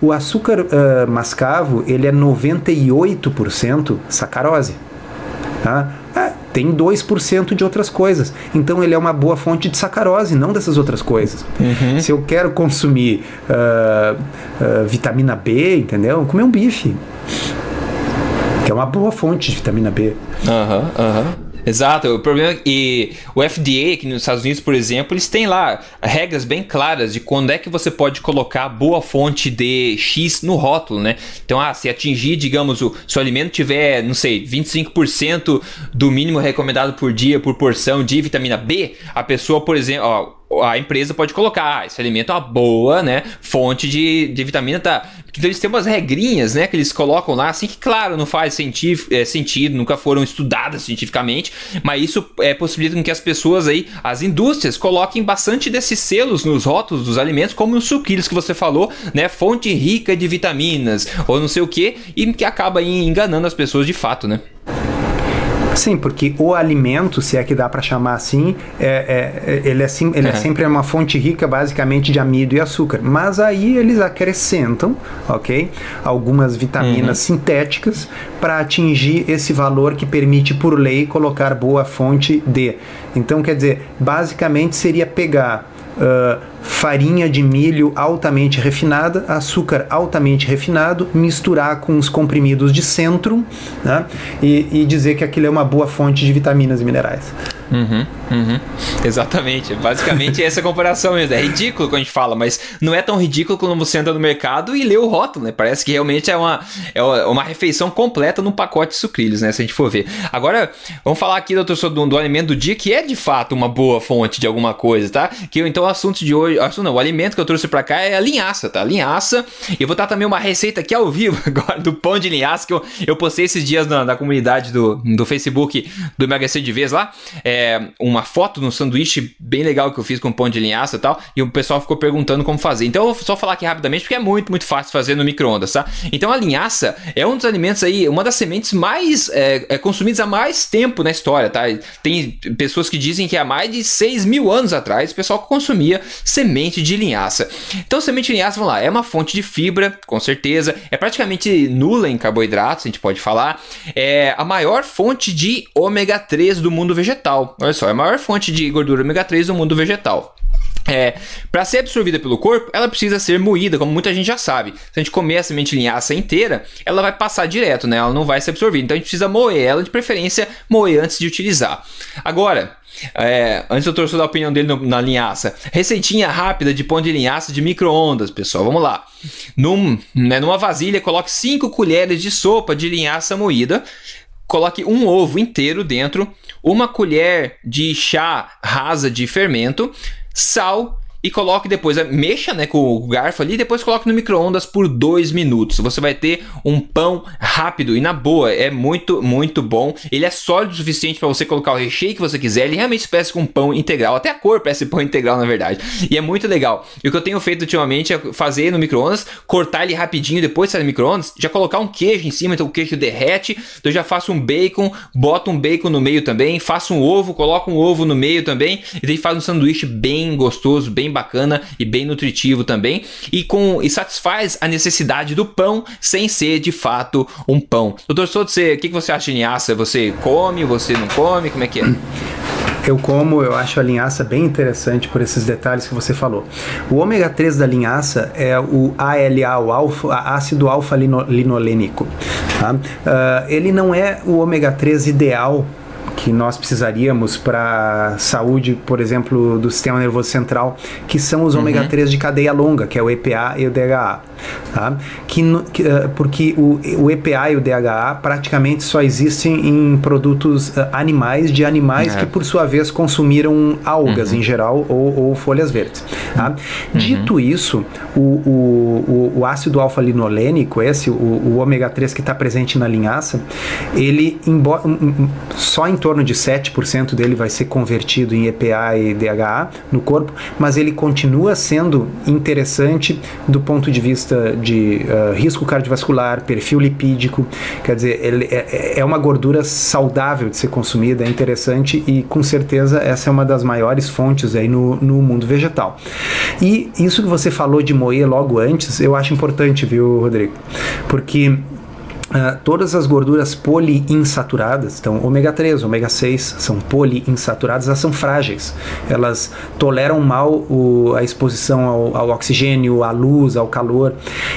o açúcar uh, mascavo ele é 98% sacarose. Tá? Ah, tem 2% de outras coisas. Então ele é uma boa fonte de sacarose, não dessas outras coisas. Uhum. Se eu quero consumir uh, uh, vitamina B, entendeu? Comer um bife que é uma boa fonte de vitamina B. Aham, uhum, aham. Uhum. Exato, o problema é que o FDA aqui nos Estados Unidos, por exemplo, eles têm lá regras bem claras de quando é que você pode colocar boa fonte de X no rótulo, né? Então, ah, se atingir, digamos, o seu alimento tiver, não sei, 25% do mínimo recomendado por dia por porção de vitamina B, a pessoa, por exemplo, ó, a empresa pode colocar, ah, esse alimento é uma boa, né, fonte de, de vitamina, tá? Então eles têm umas regrinhas, né, que eles colocam lá, assim que claro, não faz é, sentido, nunca foram estudadas cientificamente, mas isso é possibilita que as pessoas aí, as indústrias, coloquem bastante desses selos nos rótulos dos alimentos, como os sucrilhos que você falou, né, fonte rica de vitaminas, ou não sei o que, e que acaba enganando as pessoas de fato, né? Sim, porque o alimento, se é que dá para chamar assim, é, é, ele, é, sim, ele é. é sempre uma fonte rica basicamente de amido e açúcar. Mas aí eles acrescentam, ok? Algumas vitaminas uhum. sintéticas para atingir esse valor que permite, por lei, colocar boa fonte de. Então, quer dizer, basicamente seria pegar. Uh, farinha de milho altamente refinada, açúcar altamente refinado, misturar com os comprimidos de centro né? e, e dizer que aquilo é uma boa fonte de vitaminas e minerais. Uhum, uhum. Exatamente. Basicamente essa comparação mesmo. É ridículo quando a gente fala, mas não é tão ridículo quando você anda no mercado e lê o rótulo, né? Parece que realmente é uma, é uma refeição completa num pacote de sucrilhos, né? Se a gente for ver. Agora, vamos falar aqui, doutor, do, do alimento do dia, que é de fato uma boa fonte de alguma coisa, tá? Que então o assunto de hoje, assunto não, o alimento que eu trouxe para cá é a linhaça, tá? Linhaça. E vou dar também uma receita aqui ao vivo agora do pão de linhaça que eu, eu postei esses dias na, na comunidade do, do Facebook do Emagrecer de Vez lá. É, uma foto no sanduíche bem legal que eu fiz com pão de linhaça e tal, e o pessoal ficou perguntando como fazer. Então eu vou só falar aqui rapidamente porque é muito, muito fácil fazer no micro-ondas, tá? Então a linhaça é um dos alimentos aí, uma das sementes mais é, é, consumidas há mais tempo na história, tá? Tem pessoas que dizem que há mais de 6 mil anos atrás o pessoal consumia semente de linhaça. Então semente de linhaça, vamos lá, é uma fonte de fibra, com certeza, é praticamente nula em carboidratos, a gente pode falar, é a maior fonte de ômega 3 do mundo vegetal. Olha só, é a maior fonte de gordura ômega 3 do mundo vegetal. É, para ser absorvida pelo corpo, ela precisa ser moída, como muita gente já sabe. Se a gente comer a semente linhaça inteira, ela vai passar direto, né? Ela não vai ser absorvida. Então a gente precisa moer ela, de preferência moer antes de utilizar. Agora, é, antes eu trouxe a opinião dele no, na linhaça. Receitinha rápida de pão de linhaça de micro-ondas, pessoal. Vamos lá. Num, né, numa vasilha, coloque 5 colheres de sopa de linhaça moída coloque um ovo inteiro dentro, uma colher de chá rasa de fermento, sal e coloque depois, é, mexa né, com o garfo ali, depois coloque no micro-ondas por dois minutos. Você vai ter um pão rápido e na boa, é muito, muito bom. Ele é sólido o suficiente para você colocar o recheio que você quiser. Ele realmente parece com pão integral, até a cor parece pão integral na verdade. E é muito legal. E o que eu tenho feito ultimamente é fazer no micro-ondas, cortar ele rapidinho depois de sair no micro-ondas, já colocar um queijo em cima, então o queijo derrete. Então eu já faço um bacon, boto um bacon no meio também, faço um ovo, coloco um ovo no meio também, e daí faz um sanduíche bem gostoso, bem bem bacana e bem nutritivo também e com e satisfaz a necessidade do pão sem ser de fato um pão. Doutor Souto, você, o que, você acha de linhaça? Você come, você não come? Como é que é? Eu como, eu acho a linhaça bem interessante por esses detalhes que você falou. O ômega 3 da linhaça é o ALA, o alfa, ácido alfa-linolênico. Tá? Uh, ele não é o ômega 3 ideal que nós precisaríamos para saúde, por exemplo, do sistema nervoso central, que são os ômega 3 de cadeia longa, que é o EPA e o DHA. Tá? Que, que, uh, porque o, o, EPA e o DHA praticamente só existem em produtos uh, animais de animais é. que, por sua vez, consumiram algas uhum. em geral ou, ou, folhas verdes. Tá? Uhum. Dito isso, o, o, o ácido alfa-linolênico, esse, o, o ômega 3 que está presente na linhaça, ele, embora, só em torno de 7% dele vai ser convertido em EPA e DHA no corpo, mas ele continua sendo interessante do ponto de vista de uh, risco cardiovascular, perfil lipídico, quer dizer, ele é, é uma gordura saudável de ser consumida, é interessante e com certeza essa é uma das maiores fontes aí no, no mundo vegetal. E isso que você falou de moer logo antes, eu acho importante, viu, Rodrigo? Porque Uh, todas as gorduras poliinsaturadas, então ômega 3, ômega 6 são poliinsaturadas, elas são frágeis. Elas toleram mal o, a exposição ao, ao, oxigênio, à luz, ao calor.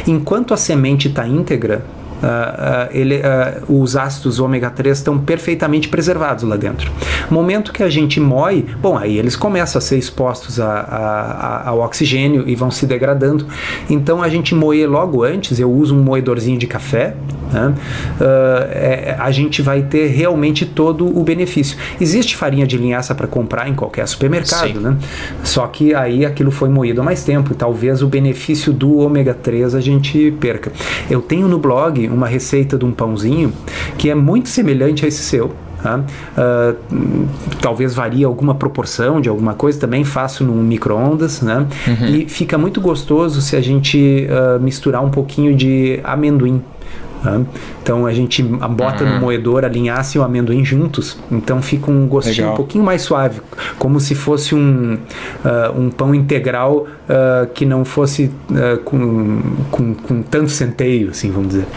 Enquanto a semente está íntegra, Uh, uh, ele, uh, os ácidos ômega 3 estão perfeitamente preservados lá dentro. Momento que a gente moe, bom, aí eles começam a ser expostos a, a, a, ao oxigênio e vão se degradando. Então a gente moer logo antes, eu uso um moedorzinho de café, né? é, a gente vai ter realmente todo o benefício. Existe farinha de linhaça para comprar em qualquer supermercado, Sim. né? Só que aí aquilo foi moído há mais tempo, talvez o benefício do ômega 3 a gente perca. Eu tenho no blog uma receita de um pãozinho que é muito semelhante a esse seu. Tá? Uh, talvez varie alguma proporção de alguma coisa, também faço no micro-ondas, né? Uhum. E fica muito gostoso se a gente uh, misturar um pouquinho de amendoim. Tá? Então a gente bota uhum. no moedor a linhaça e o amendoim juntos, então fica um gostinho Legal. um pouquinho mais suave, como se fosse um, uh, um pão integral uh, que não fosse uh, com, com, com tanto centeio, assim, vamos dizer.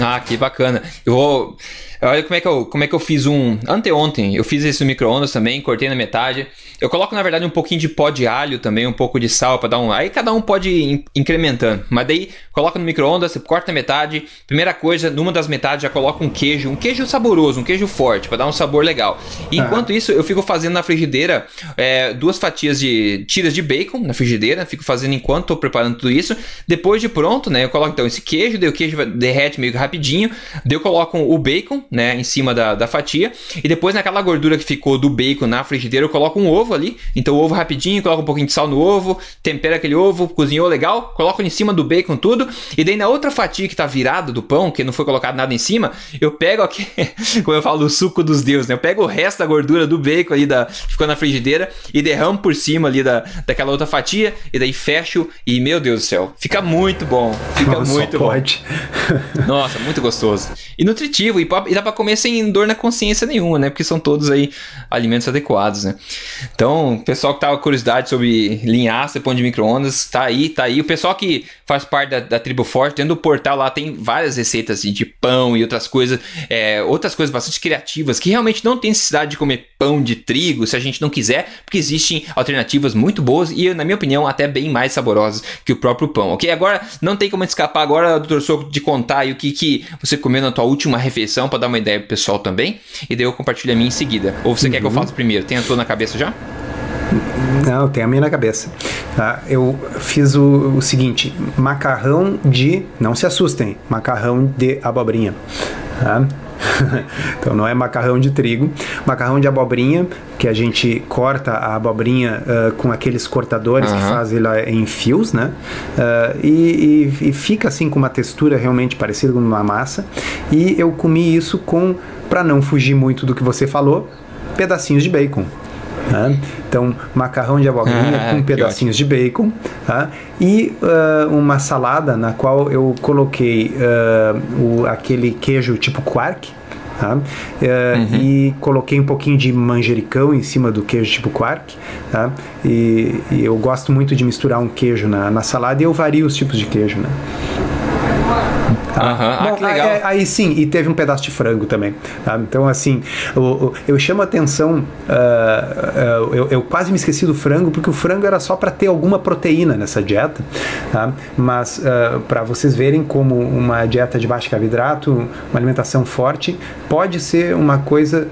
Ah, que bacana. Eu vou. Olha como é que eu, como é que eu fiz um. Anteontem, eu fiz esse micro-ondas também, cortei na metade. Eu coloco, na verdade, um pouquinho de pó de alho também, um pouco de sal para dar um. Aí cada um pode incrementando. Mas daí, coloca no micro-ondas, você corta na metade. Primeira coisa, numa das metades já coloca um queijo, um queijo saboroso, um queijo forte, para dar um sabor legal. E enquanto isso, eu fico fazendo na frigideira é, duas fatias de tiras de bacon na frigideira. Fico fazendo enquanto tô preparando tudo isso. Depois de pronto, né? Eu coloco então esse queijo, daí o queijo derrete meio rapidinho. Daí eu coloco o bacon, né? Em cima da, da fatia. E depois naquela gordura que ficou do bacon na frigideira, eu coloco um ovo ali. Então o ovo rapidinho, coloca um pouquinho de sal no ovo, tempera aquele ovo, cozinhou legal, coloca em cima do bacon tudo. E daí na outra fatia que tá virada do pão, que não foi colocado nada em cima, eu pego aqui, como eu falo, o suco dos deuses, né? Eu pego o resto da gordura do bacon ali da ficou na frigideira e derramo por cima ali da, daquela outra fatia e daí fecho e meu Deus do céu, fica muito bom. Fica Nossa, muito pode. bom. Nossa, muito gostoso. E nutritivo e, e dá para comer sem dor na consciência nenhuma, né? Porque são todos aí alimentos adequados, né? Então, pessoal que tava com curiosidade sobre linhaça, pão de micro-ondas, tá aí, tá aí. O pessoal que faz parte da, da tribo forte, dentro do portal lá tem várias receitas assim, de pão e outras coisas, é, outras coisas bastante criativas, que realmente não tem necessidade de comer pão de trigo se a gente não quiser, porque existem alternativas muito boas e, na minha opinião, até bem mais saborosas que o próprio pão, ok? Agora, não tem como escapar agora, doutor Soco, de contar aí o que, que você comeu na tua última refeição, para dar uma ideia pro pessoal também, e daí eu compartilho a minha em seguida. Ou você uhum. quer que eu faça primeiro? Tem a tua na cabeça já? Não, tem a minha na cabeça. Tá? Eu fiz o, o seguinte: macarrão de. Não se assustem, macarrão de abobrinha. Tá? então não é macarrão de trigo, macarrão de abobrinha, que a gente corta a abobrinha uh, com aqueles cortadores uhum. que fazem ela em fios, né? Uh, e, e, e, fica assim com uma textura realmente parecida com uma massa. E eu comi isso com, para não fugir muito do que você falou, pedacinhos de bacon. Né? Então, macarrão de abobrinha ah, com pedacinhos de bacon tá? e uh, uma salada na qual eu coloquei uh, o, aquele queijo tipo quark Tá? É, uhum. E coloquei um pouquinho de manjericão em cima do queijo tipo quark. Tá? E, e eu gosto muito de misturar um queijo na, na salada e eu vario os tipos de queijo. Né? Tá? Uhum. Bom, ah, que legal. Aí, aí, sim, e teve um pedaço de frango também. Tá? Então, assim, eu, eu chamo a atenção, uh, uh, eu, eu, quase me esqueci do frango, porque o frango era só para ter alguma proteína nessa dieta, tá? mas uh, para vocês verem como uma dieta de baixo carboidrato, uma alimentação forte, pode ser uma coisa,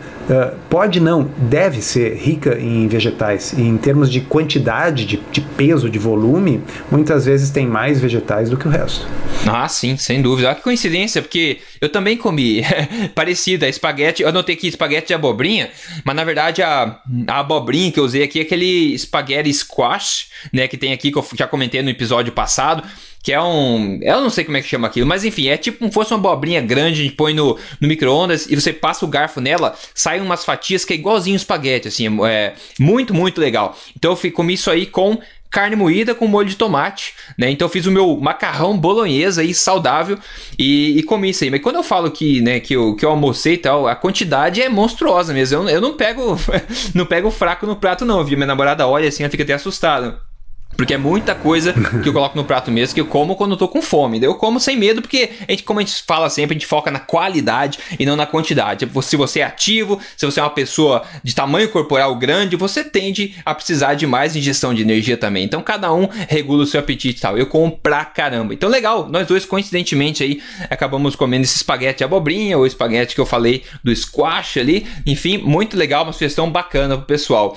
pode não, deve ser rica em vegetais. E em termos de quantidade, de, de peso, de volume, muitas vezes tem mais vegetais do que o resto. Ah, sim, sem dúvida. Que coincidência, porque eu também comi parecida, espaguete. Eu anotei aqui espaguete de abobrinha, mas na verdade a, a abobrinha que eu usei aqui é aquele espaguete squash, né? Que tem aqui, que eu já comentei no episódio passado que é um. Eu não sei como é que chama aquilo, mas enfim, é tipo como fosse uma abobrinha grande, a gente põe no, no micro-ondas e você passa o garfo nela, saem umas fatias que é igualzinho espaguete, assim, é muito, muito legal. Então eu comi isso aí com carne moída com molho de tomate, né? Então eu fiz o meu macarrão bolonhesa aí saudável e, e, comi isso aí. Mas quando eu falo que, né, que eu, que eu almocei e tal, a quantidade é monstruosa mesmo. Eu, eu não pego não pego fraco no prato não, viu? Minha namorada olha assim, ela fica até assustada. Porque é muita coisa que eu coloco no prato mesmo que eu como quando eu tô com fome. Eu como sem medo, porque a gente, como a gente fala sempre, a gente foca na qualidade e não na quantidade. Se você é ativo, se você é uma pessoa de tamanho corporal grande, você tende a precisar de mais ingestão de energia também. Então cada um regula o seu apetite e tal. Eu como pra caramba. Então legal, nós dois coincidentemente aí acabamos comendo esse espaguete de abobrinha ou espaguete que eu falei do squash ali. Enfim, muito legal, uma sugestão bacana pro pessoal.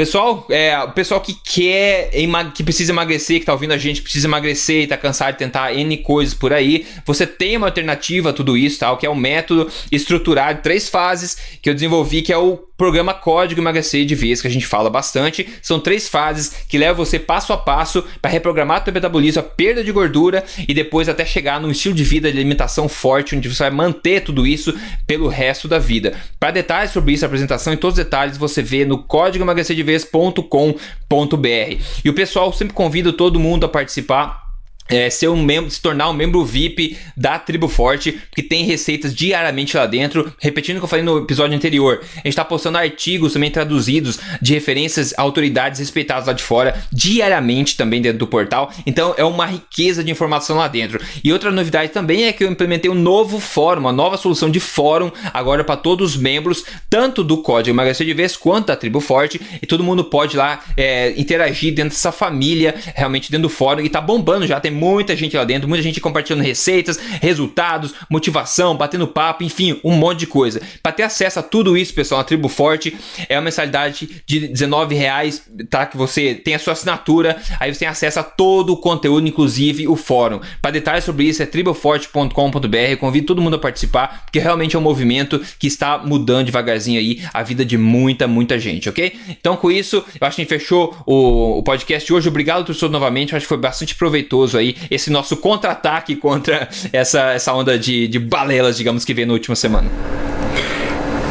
Pessoal, é, o pessoal que quer, que precisa emagrecer, que tá ouvindo a gente, precisa emagrecer e tá cansado de tentar N coisas por aí, você tem uma alternativa a tudo isso, tá? Que é um método estruturado três fases que eu desenvolvi, que é o programa Código Emagrecer de Vez, que a gente fala bastante. São três fases que levam você passo a passo para reprogramar seu metabolismo, a perda de gordura e depois até chegar num estilo de vida de alimentação forte, onde você vai manter tudo isso pelo resto da vida. Para detalhes sobre isso, a apresentação e todos os detalhes você vê no código emagrecerdevez.com.br. E o pessoal sempre convida todo mundo a participar é, ser um membro, se tornar um membro VIP da Tribo Forte, porque tem receitas diariamente lá dentro. Repetindo o que eu falei no episódio anterior, a gente está postando artigos também traduzidos de referências a autoridades respeitadas lá de fora, diariamente também dentro do portal. Então é uma riqueza de informação lá dentro. E outra novidade também é que eu implementei um novo fórum, uma nova solução de fórum agora para todos os membros, tanto do Código Emagrecer de Vez quanto da Tribo Forte. E todo mundo pode lá é, interagir dentro dessa família, realmente dentro do fórum. E tá bombando já, tem muita gente lá dentro, muita gente compartilhando receitas, resultados, motivação, batendo papo, enfim, um monte de coisa. Para ter acesso a tudo isso, pessoal, a Tribo Forte é uma mensalidade de 19 reais, tá? Que você tem a sua assinatura, aí você tem acesso a todo o conteúdo, inclusive o fórum. Para detalhes sobre isso é triboforte.com.br. Convido todo mundo a participar, porque realmente é um movimento que está mudando devagarzinho aí a vida de muita, muita gente, ok? Então, com isso, eu acho que a gente fechou o, o podcast de hoje. Obrigado, professor, novamente. Eu acho que foi bastante proveitoso aí esse nosso contra-ataque contra essa, essa onda de, de balelas, digamos, que veio na última semana.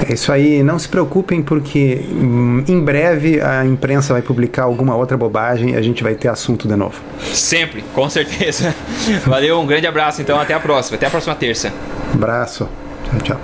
É isso aí, não se preocupem porque hum, em breve a imprensa vai publicar alguma outra bobagem e a gente vai ter assunto de novo. Sempre, com certeza. Valeu, um grande abraço então, até a próxima, até a próxima terça. Abraço, tchau, tchau.